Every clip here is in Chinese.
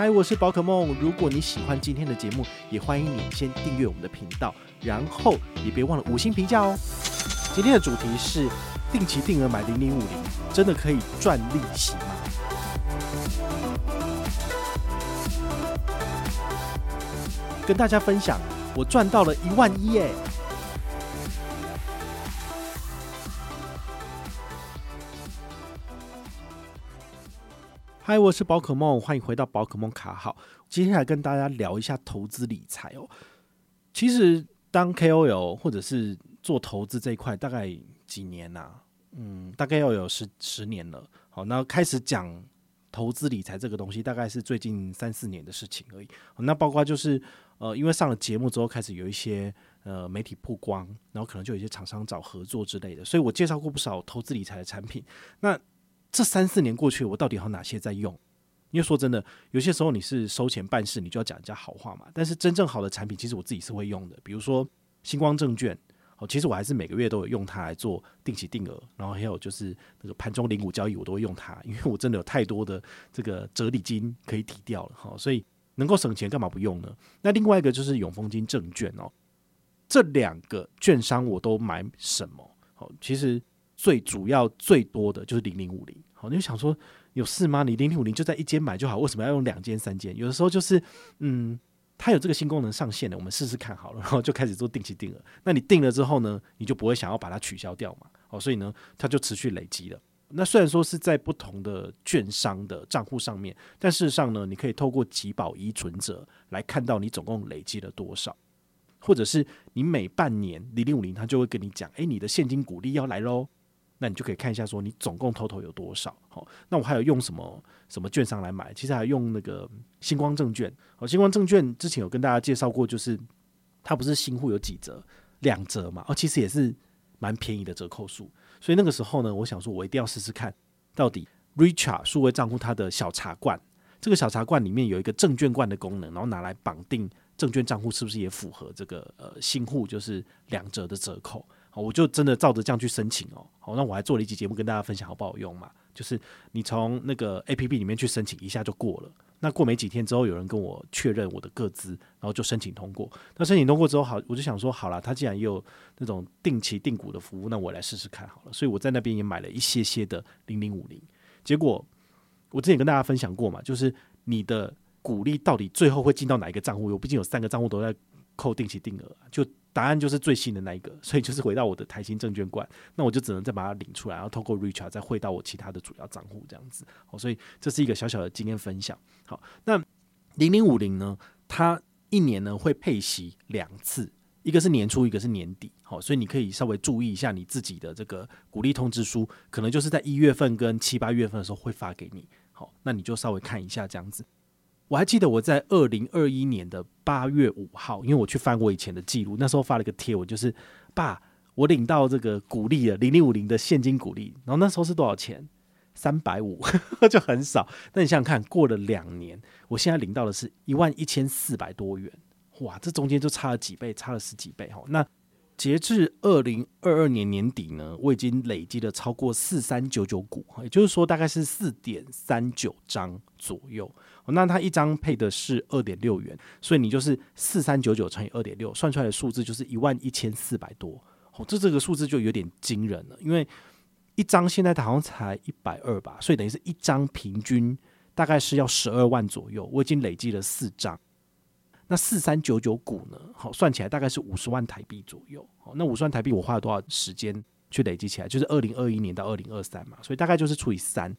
嗨，我是宝可梦。如果你喜欢今天的节目，也欢迎你先订阅我们的频道，然后也别忘了五星评价哦。今天的主题是定期定额买零零五零，真的可以赚利息吗？跟大家分享，我赚到了一万一耶！嗨，我是宝可梦，欢迎回到宝可梦卡好。接下来跟大家聊一下投资理财哦。其实当 KOL 或者是做投资这一块，大概几年呐、嗯，大概要有十十年了。好，那开始讲投资理财这个东西，大概是最近三四年的事情而已。那包括就是呃，因为上了节目之后，开始有一些呃媒体曝光，然后可能就有一些厂商找合作之类的，所以我介绍过不少投资理财的产品。那这三四年过去，我到底还有哪些在用？因为说真的，有些时候你是收钱办事，你就要讲人家好话嘛。但是真正好的产品，其实我自己是会用的。比如说星光证券，哦，其实我还是每个月都有用它来做定期定额。然后还有就是那个盘中零股交易，我都会用它，因为我真的有太多的这个折抵金可以抵掉了哈。所以能够省钱，干嘛不用呢？那另外一个就是永丰金证券哦，这两个券商我都买什么？好，其实。最主要最多的就是零零五零，好，你就想说有事吗？你零零五零就在一间买就好，为什么要用两间三间？有的时候就是，嗯，它有这个新功能上线了，我们试试看好了，然后就开始做定期定额。那你定了之后呢，你就不会想要把它取消掉嘛？好，所以呢，它就持续累积了。那虽然说是在不同的券商的账户上面，但事实上呢，你可以透过集保依存折来看到你总共累积了多少，或者是你每半年零零五零它就会跟你讲，诶，你的现金股利要来喽。那你就可以看一下，说你总共 total 有多少？好，那我还有用什么什么券商来买？其实还用那个星光证券。哦，星光证券之前有跟大家介绍过，就是它不是新户有几折，两折嘛。哦，其实也是蛮便宜的折扣数。所以那个时候呢，我想说，我一定要试试看，到底 Richard 数位账户它的小茶罐，这个小茶罐里面有一个证券罐的功能，然后拿来绑定证券账户，是不是也符合这个呃新户就是两折的折扣？好，我就真的照着这样去申请哦。好，那我还做了一集节目跟大家分享好不好用嘛？就是你从那个 APP 里面去申请一下就过了。那过没几天之后，有人跟我确认我的个资，然后就申请通过。那申请通过之后，好，我就想说，好了，他既然也有那种定期定股的服务，那我来试试看好了。所以我在那边也买了一些些的零零五零。结果我之前跟大家分享过嘛，就是你的股利到底最后会进到哪一个账户？我毕竟有三个账户都在扣定期定额，就。答案就是最新的那一个，所以就是回到我的台新证券馆，那我就只能再把它领出来，然后透过 Richart 再汇到我其他的主要账户这样子。好，所以这是一个小小的经验分享。好，那零零五零呢，它一年呢会配息两次，一个是年初，一个是年底。好，所以你可以稍微注意一下你自己的这个鼓励通知书，可能就是在一月份跟七八月份的时候会发给你。好，那你就稍微看一下这样子。我还记得我在二零二一年的八月五号，因为我去翻我以前的记录，那时候发了个贴文，就是爸，我领到这个股利了，零零五零的现金股利，然后那时候是多少钱？三百五，就很少。那你想想看，过了两年，我现在领到的是一万一千四百多元，哇，这中间就差了几倍，差了十几倍哈。那截至二零二二年年底呢，我已经累积了超过四三九九股，也就是说大概是四点三九张左右。那它一张配的是二点六元，所以你就是四三九九乘以二点六，算出来的数字就是一万一千四百多。哦，这这个数字就有点惊人了，因为一张现在好像才一百二吧，所以等于是一张平均大概是要十二万左右。我已经累积了四张。那四三九九股呢？好，算起来大概是五十万台币左右。好，那五十万台币我花了多少时间去累积起来？就是二零二一年到二零二三嘛，所以大概就是除以三，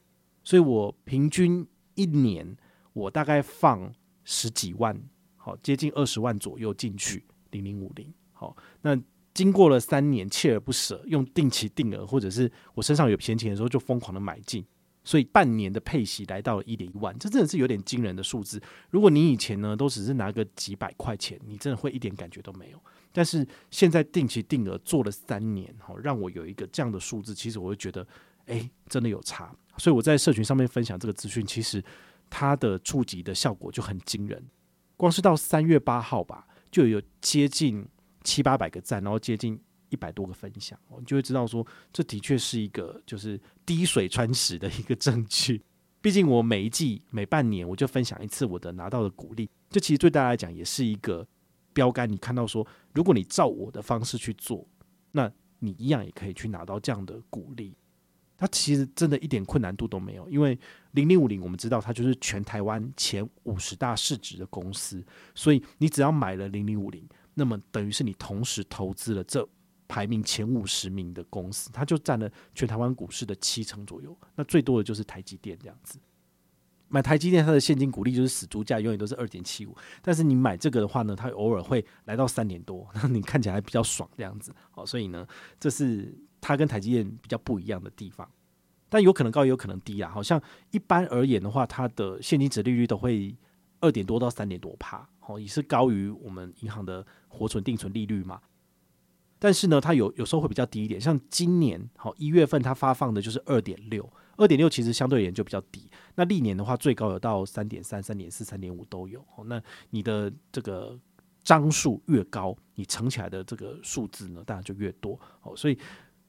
所以我平均一年我大概放十几万，好，接近二十万左右进去零零五零。好，那经过了三年锲而不舍，用定期定额或者是我身上有闲钱的时候就疯狂的买进，所以半年的配息来到了一点一万，这真的是有点惊人的数字。如果你以前呢都只是拿个几百块钱，你真的会一点感觉都没有。但是现在定期定额做了三年，哈，让我有一个这样的数字，其实我会觉得，哎，真的有差。所以我在社群上面分享这个资讯，其实它的触及的效果就很惊人。光是到三月八号吧，就有接近七八百个赞，然后接近。一百多个分享，你就会知道说，这的确是一个就是滴水穿石的一个证据。毕竟我每一季每半年我就分享一次我的拿到的股利，这其实对大家来讲也是一个标杆。你看到说，如果你照我的方式去做，那你一样也可以去拿到这样的股利。它其实真的一点困难度都没有，因为零零五零我们知道它就是全台湾前五十大市值的公司，所以你只要买了零零五零，那么等于是你同时投资了这。排名前五十名的公司，它就占了全台湾股市的七成左右。那最多的就是台积电这样子。买台积电，它的现金股利就是死猪价，永远都是二点七五。但是你买这个的话呢，它偶尔会来到三点多，那你看起来比较爽这样子。好，所以呢，这是它跟台积电比较不一样的地方。但有可能高，也有可能低啊。好像一般而言的话，它的现金殖利率都会二点多到三点多趴，好，也是高于我们银行的活存定存利率嘛。但是呢，它有有时候会比较低一点，像今年好一月份它发放的就是二点六，二点六其实相对而言就比较低。那历年的话，最高有到三点三、三点四、三点五都有。那你的这个张数越高，你乘起来的这个数字呢，当然就越多。哦，所以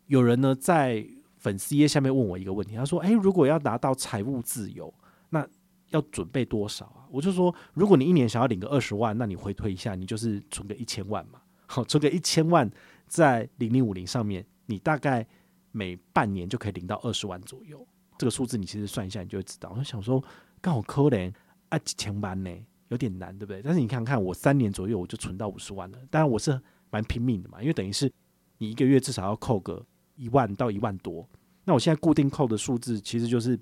有人呢在粉丝页下面问我一个问题，他说：“诶，如果要达到财务自由，那要准备多少啊？”我就说：“如果你一年想要领个二十万，那你回推一下，你就是存个一千万嘛。好，存个一千万。”在零零五零上面，你大概每半年就可以领到二十万左右。这个数字你其实算一下，你就会知道。我想说，刚好可怜啊几千万呢，有点难，对不对？但是你看看，我三年左右我就存到五十万了。当然我是蛮拼命的嘛，因为等于是你一个月至少要扣个一万到一万多。那我现在固定扣的数字其实就是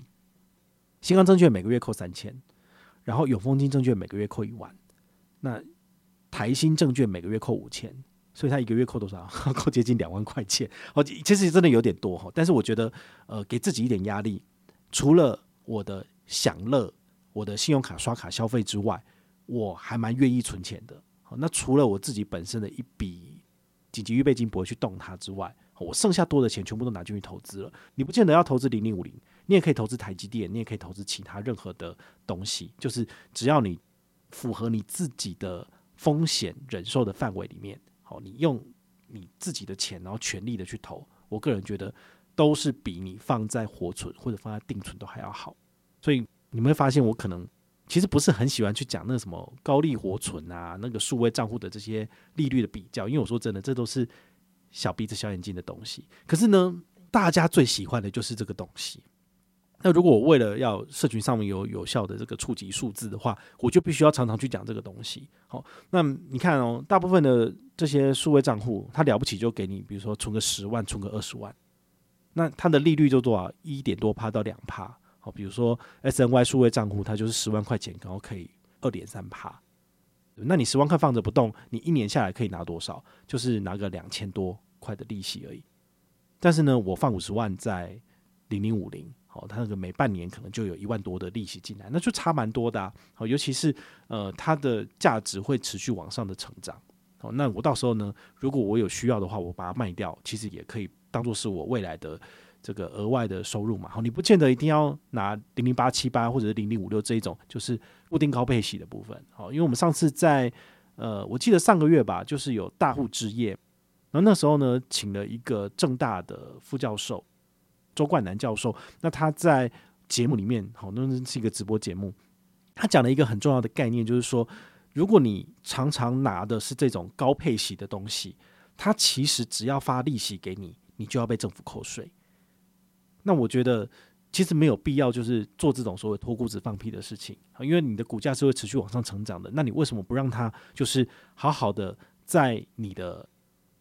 新光证券每个月扣三千，然后永丰金证券每个月扣一万，那台新证券每个月扣五千。所以他一个月扣多少？扣接近两万块钱哦，其实真的有点多哈。但是我觉得，呃，给自己一点压力，除了我的享乐、我的信用卡刷卡消费之外，我还蛮愿意存钱的。那除了我自己本身的一笔紧急预备金不会去动它之外，我剩下多的钱全部都拿进去投资了。你不见得要投资零零五零，你也可以投资台积电，你也可以投资其他任何的东西，就是只要你符合你自己的风险忍受的范围里面。哦，你用你自己的钱，然后全力的去投，我个人觉得都是比你放在活存或者放在定存都还要好。所以你们会发现，我可能其实不是很喜欢去讲那什么高利活存啊，那个数位账户的这些利率的比较，因为我说真的，这都是小鼻子小眼睛的东西。可是呢，大家最喜欢的就是这个东西。那如果我为了要社群上面有有效的这个触及数字的话，我就必须要常常去讲这个东西。好，那你看哦，大部分的这些数位账户，它了不起就给你，比如说存个十万，存个二十万，那它的利率就多少？一点多趴到两趴。好，比如说 SNY 数位账户，它就是十万块钱，然后可以二点三趴。那你十万块放着不动，你一年下来可以拿多少？就是拿个两千多块的利息而已。但是呢，我放五十万在零零五零。好，它那个每半年可能就有一万多的利息进来，那就差蛮多的啊。好，尤其是呃，它的价值会持续往上的成长。好，那我到时候呢，如果我有需要的话，我把它卖掉，其实也可以当做是我未来的这个额外的收入嘛。好，你不见得一定要拿零零八七八或者是零零五六这一种，就是固定高配息的部分。好，因为我们上次在呃，我记得上个月吧，就是有大户之夜，然后那时候呢，请了一个正大的副教授。周冠南教授，那他在节目里面，好，那是一个直播节目，他讲了一个很重要的概念，就是说，如果你常常拿的是这种高配息的东西，它其实只要发利息给你，你就要被政府扣税。那我觉得其实没有必要，就是做这种所谓脱裤子放屁的事情，因为你的股价是会持续往上成长的。那你为什么不让它就是好好的在你的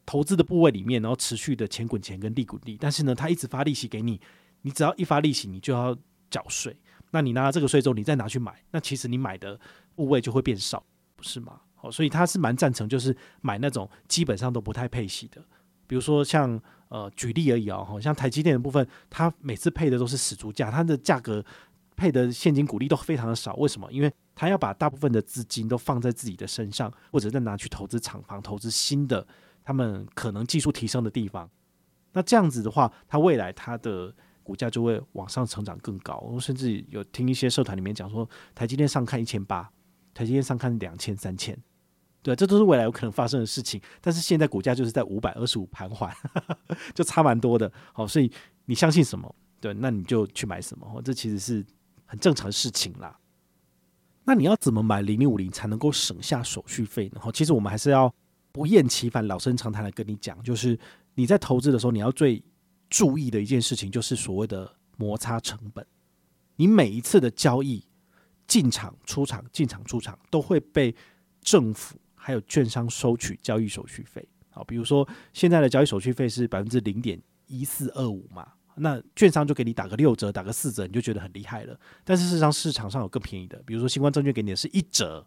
投资的部位里面，然后持续的钱滚钱跟利滚利，但是呢，他一直发利息给你，你只要一发利息，你就要缴税。那你拿了这个税之后，你再拿去买，那其实你买的部位就会变少，不是吗？好，所以他是蛮赞成，就是买那种基本上都不太配息的，比如说像呃，举例而已啊哦，像台积电的部分，它每次配的都是死猪价，它的价格配的现金股利都非常的少。为什么？因为它要把大部分的资金都放在自己的身上，或者再拿去投资厂房、投资新的他们可能技术提升的地方。那这样子的话，它未来它的股价就会往上成长更高。我甚至有听一些社团里面讲说，台积电上看一千八，台积电上看两千、三千。对，这都是未来有可能发生的事情，但是现在股价就是在五百二十五盘桓，就差蛮多的。好，所以你相信什么，对，那你就去买什么，这其实是很正常的事情啦。那你要怎么买零零五零才能够省下手续费呢？其实我们还是要不厌其烦、老生常谈的跟你讲，就是你在投资的时候，你要最注意的一件事情，就是所谓的摩擦成本。你每一次的交易进场、出场、进场、出场，都会被政府。还有券商收取交易手续费，好，比如说现在的交易手续费是百分之零点一四二五嘛，那券商就给你打个六折，打个四折，你就觉得很厉害了。但是事实上市场上有更便宜的，比如说新光证券给你的是一折，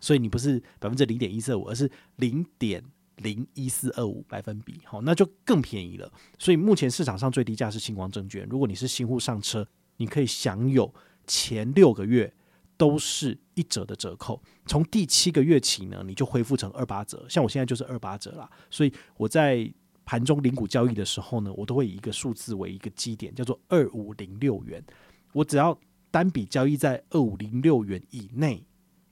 所以你不是百分之零点一四五，而是零点零一四二五百分比，好，那就更便宜了。所以目前市场上最低价是星光证券，如果你是新户上车，你可以享有前六个月。都是一折的折扣，从第七个月起呢，你就恢复成二八折。像我现在就是二八折啦，所以我在盘中零股交易的时候呢，我都会以一个数字为一个基点，叫做二五零六元。我只要单笔交易在二五零六元以内，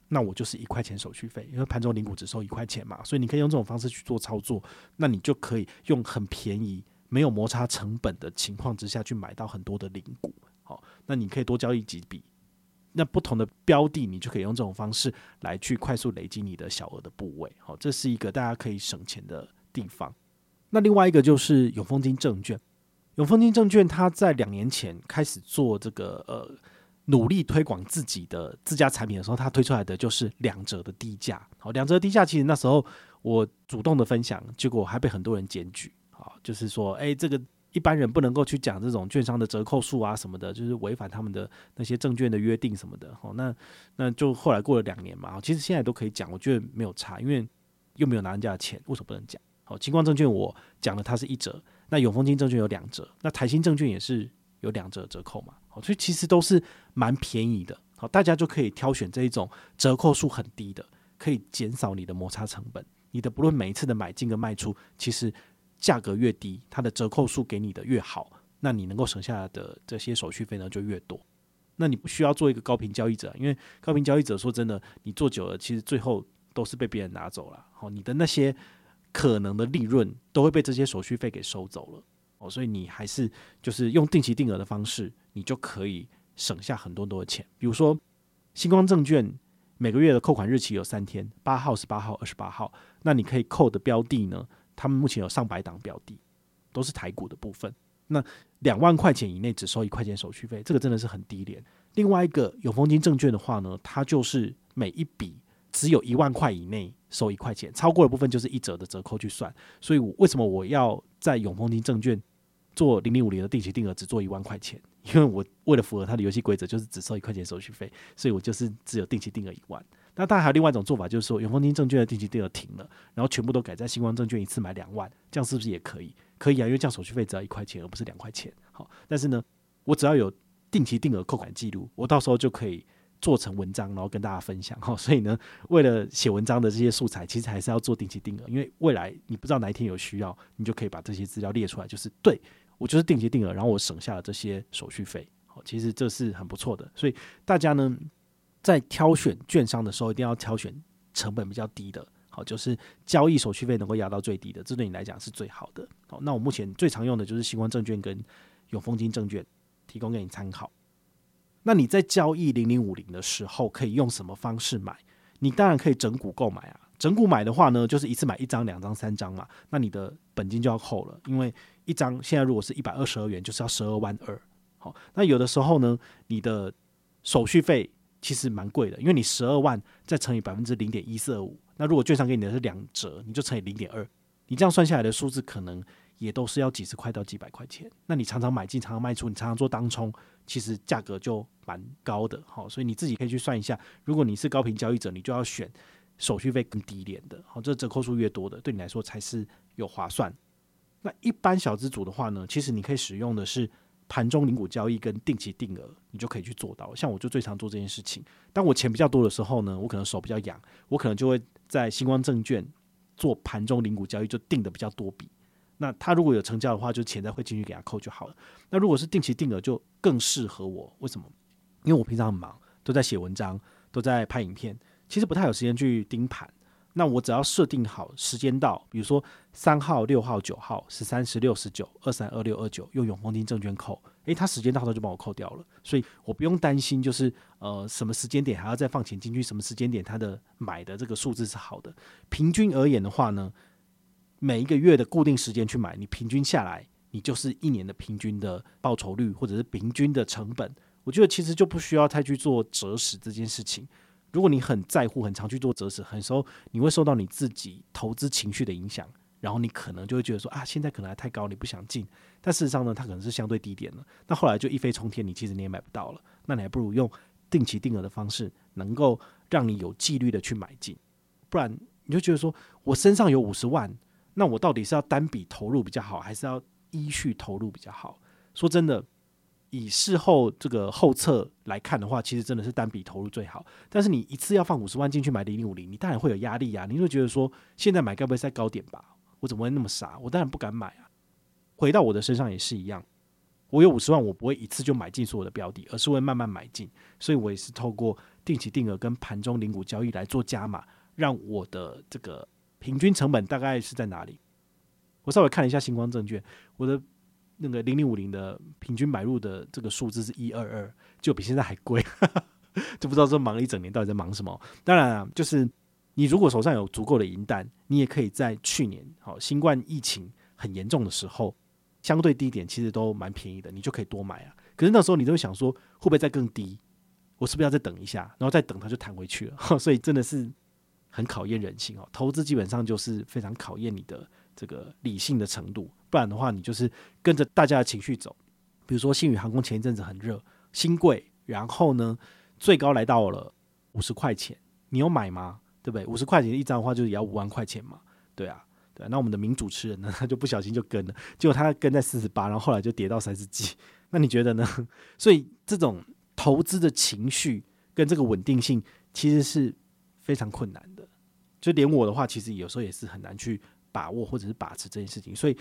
那我就是一块钱手续费，因为盘中零股只收一块钱嘛，所以你可以用这种方式去做操作，那你就可以用很便宜、没有摩擦成本的情况之下去买到很多的零股。好，那你可以多交易几笔。那不同的标的，你就可以用这种方式来去快速累积你的小额的部位，好，这是一个大家可以省钱的地方。那另外一个就是永丰金证券，永丰金证券它在两年前开始做这个呃努力推广自己的自家产品的时候，它推出来的就是两折的低价，好，两折的低价其实那时候我主动的分享，结果还被很多人检举，好，就是说，哎，这个。一般人不能够去讲这种券商的折扣数啊什么的，就是违反他们的那些证券的约定什么的。好，那那就后来过了两年嘛，其实现在都可以讲，我觉得没有差，因为又没有拿人家的钱，为什么不能讲？好，金光证券我讲了它是一折，那永丰金证券有两折，那台新证券也是有两折折扣嘛。好，所以其实都是蛮便宜的。好，大家就可以挑选这一种折扣数很低的，可以减少你的摩擦成本。你的不论每一次的买进跟卖出，其实。价格越低，它的折扣数给你的越好，那你能够省下来的这些手续费呢就越多。那你不需要做一个高频交易者，因为高频交易者说真的，你做久了，其实最后都是被别人拿走了。好，你的那些可能的利润都会被这些手续费给收走了。哦，所以你还是就是用定期定额的方式，你就可以省下很多很多的钱。比如说，新光证券每个月的扣款日期有三天，八号、十八号、二十八号，那你可以扣的标的呢？他们目前有上百档标的，都是台股的部分。那两万块钱以内只收一块钱手续费，这个真的是很低廉。另外一个永丰金证券的话呢，它就是每一笔只有一万块以内收一块钱，超过的部分就是一折的折扣去算。所以我，为什么我要在永丰金证券做零零五零的定期定额只做一万块钱？因为我为了符合它的游戏规则，就是只收一块钱手续费，所以我就是只有定期定额一万。那当然还有另外一种做法，就是说永丰金证券的定期定额停了，然后全部都改在新光证券一次买两万，这样是不是也可以？可以啊，因为这样手续费只要一块钱，而不是两块钱。好，但是呢，我只要有定期定额扣款记录，我到时候就可以做成文章，然后跟大家分享。好，所以呢，为了写文章的这些素材，其实还是要做定期定额，因为未来你不知道哪一天有需要，你就可以把这些资料列出来，就是对我就是定期定额，然后我省下了这些手续费。好，其实这是很不错的，所以大家呢。在挑选券商的时候，一定要挑选成本比较低的，好，就是交易手续费能够压到最低的，这对你来讲是最好的。好，那我目前最常用的就是新光证券跟永丰金证券，提供给你参考。那你在交易零零五零的时候，可以用什么方式买？你当然可以整股购买啊。整股买的话呢，就是一次买一张、两张、三张嘛，那你的本金就要扣了，因为一张现在如果是一百二十二元，就是要十二万二。好，那有的时候呢，你的手续费。其实蛮贵的，因为你十二万再乘以百分之零点一四二五，那如果券商给你的是两折，你就乘以零点二，你这样算下来的数字可能也都是要几十块到几百块钱。那你常常买进，常常卖出，你常常做当冲，其实价格就蛮高的。好，所以你自己可以去算一下，如果你是高频交易者，你就要选手续费更低廉的。好，这折扣数越多的，对你来说才是有划算。那一般小资组的话呢，其实你可以使用的是盘中零股交易跟定期定额，你就可以去做到。像我就最常做这件事情。当我钱比较多的时候呢，我可能手比较痒，我可能就会在新光证券做盘中零股交易，就定的比较多笔。那他如果有成交的话，就钱再会进去给他扣就好了。那如果是定期定额，就更适合我。为什么？因为我平常很忙，都在写文章，都在拍影片，其实不太有时间去盯盘。那我只要设定好时间到，比如说三号、六号、九号、十三、十六、十九、二三、二六、二九，用永丰金证券扣，诶，它时间到他就帮我扣掉了，所以我不用担心，就是呃什么时间点还要再放钱进去，什么时间点他的买的这个数字是好的。平均而言的话呢，每一个月的固定时间去买，你平均下来，你就是一年的平均的报酬率，或者是平均的成本。我觉得其实就不需要太去做择时这件事情。如果你很在乎、很常去做择时，很时候你会受到你自己投资情绪的影响，然后你可能就会觉得说啊，现在可能还太高，你不想进。但事实上呢，它可能是相对低点了。那后来就一飞冲天，你其实你也买不到了。那你还不如用定期定额的方式，能够让你有纪律的去买进。不然你就觉得说我身上有五十万。那我到底是要单笔投入比较好，还是要依序投入比较好？说真的，以事后这个后测来看的话，其实真的是单笔投入最好。但是你一次要放五十万进去买零零五零，你当然会有压力啊！你会觉得说，现在买该不会在高点吧？我怎么会那么傻？我当然不敢买啊！回到我的身上也是一样，我有五十万，我不会一次就买进所有的标的，而是会慢慢买进。所以我也是透过定期定额跟盘中零股交易来做加码，让我的这个。平均成本大概是在哪里？我稍微看了一下星光证券，我的那个零零五零的平均买入的这个数字是一二二，就比现在还贵，就不知道这忙了一整年到底在忙什么。当然啊，就是你如果手上有足够的银弹，你也可以在去年好新冠疫情很严重的时候，相对低点其实都蛮便宜的，你就可以多买啊。可是那时候你都会想说，会不会再更低？我是不是要再等一下？然后再等它就弹回去了。所以真的是。很考验人性哦，投资基本上就是非常考验你的这个理性的程度，不然的话，你就是跟着大家的情绪走。比如说，星宇航空前一阵子很热，新贵，然后呢，最高来到了五十块钱，你有买吗？对不对？五十块钱一张的话，就是也要五万块钱嘛，对啊，对。那我们的名主持人呢，他就不小心就跟了，结果他跟在四十八，然后后来就跌到三十几。那你觉得呢？所以这种投资的情绪跟这个稳定性，其实是非常困难的。就连我的话，其实有时候也是很难去把握或者是把持这件事情，所以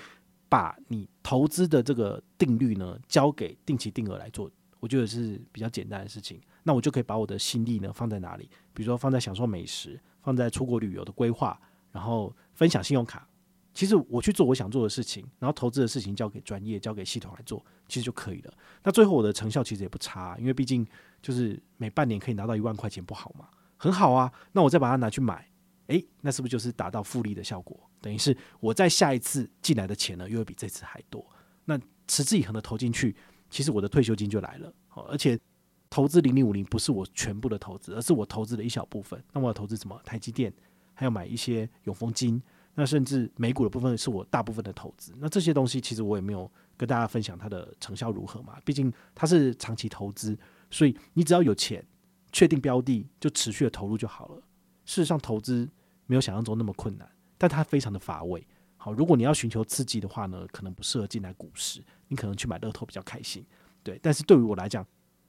把你投资的这个定律呢，交给定期定额来做，我觉得是比较简单的事情。那我就可以把我的心力呢放在哪里？比如说放在享受美食，放在出国旅游的规划，然后分享信用卡。其实我去做我想做的事情，然后投资的事情交给专业、交给系统来做，其实就可以了。那最后我的成效其实也不差，因为毕竟就是每半年可以拿到一万块钱，不好吗？很好啊。那我再把它拿去买。诶，那是不是就是达到复利的效果？等于是我在下一次进来的钱呢，又会比这次还多。那持之以恒的投进去，其实我的退休金就来了。而且投资零零五零不是我全部的投资，而是我投资的一小部分。那我要投资什么？台积电，还要买一些永丰金。那甚至美股的部分是我大部分的投资。那这些东西其实我也没有跟大家分享它的成效如何嘛。毕竟它是长期投资，所以你只要有钱，确定标的就持续的投入就好了。事实上，投资。没有想象中那么困难，但它非常的乏味。好，如果你要寻求刺激的话呢，可能不适合进来股市，你可能去买乐透比较开心。对，但是对于我来讲，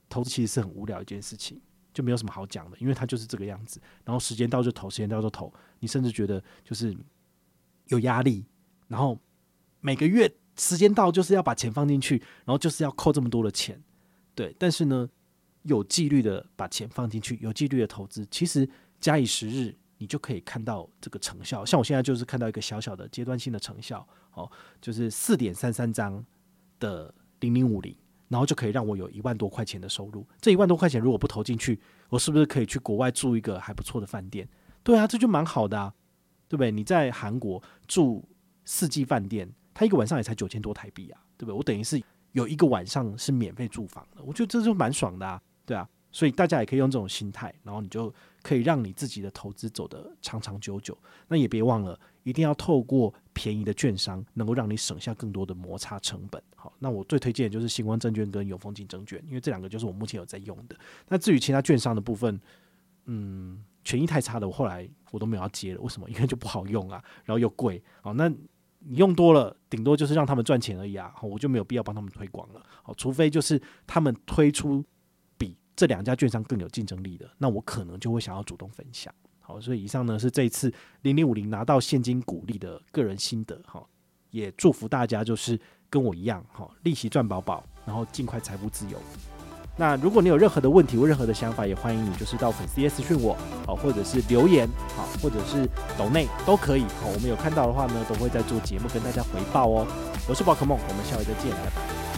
投资其实是很无聊一件事情，就没有什么好讲的，因为它就是这个样子。然后时间到就投，时间到就投，你甚至觉得就是有压力。然后每个月时间到就是要把钱放进去，然后就是要扣这么多的钱。对，但是呢，有纪律的把钱放进去，有纪律的投资，其实假以时日。你就可以看到这个成效，像我现在就是看到一个小小的阶段性的成效，哦，就是四点三三张的零零五零，然后就可以让我有一万多块钱的收入。这一万多块钱如果不投进去，我是不是可以去国外住一个还不错的饭店？对啊，这就蛮好的啊，对不对？你在韩国住四季饭店，它一个晚上也才九千多台币啊，对不对？我等于是有一个晚上是免费住房的，我觉得这就蛮爽的啊，对啊。所以大家也可以用这种心态，然后你就可以让你自己的投资走得长长久久。那也别忘了，一定要透过便宜的券商，能够让你省下更多的摩擦成本。好，那我最推荐的就是新光证券跟永丰金证券，因为这两个就是我目前有在用的。那至于其他券商的部分，嗯，权益太差的，我后来我都没有要接了。为什么？因为就不好用啊，然后又贵。好，那你用多了，顶多就是让他们赚钱而已啊，好我就没有必要帮他们推广了。好，除非就是他们推出这两家券商更有竞争力的，那我可能就会想要主动分享。好，所以以上呢是这一次零零五零拿到现金股利的个人心得。哈，也祝福大家就是跟我一样，哈，利息赚饱饱，然后尽快财富自由。那如果你有任何的问题或任何的想法，也欢迎你就是到粉丝页私讯我，好，或者是留言，好，或者是抖内都可以，好，我们有看到的话呢，都会在做节目跟大家回报哦。我是宝可梦，我们下回再见，拜拜。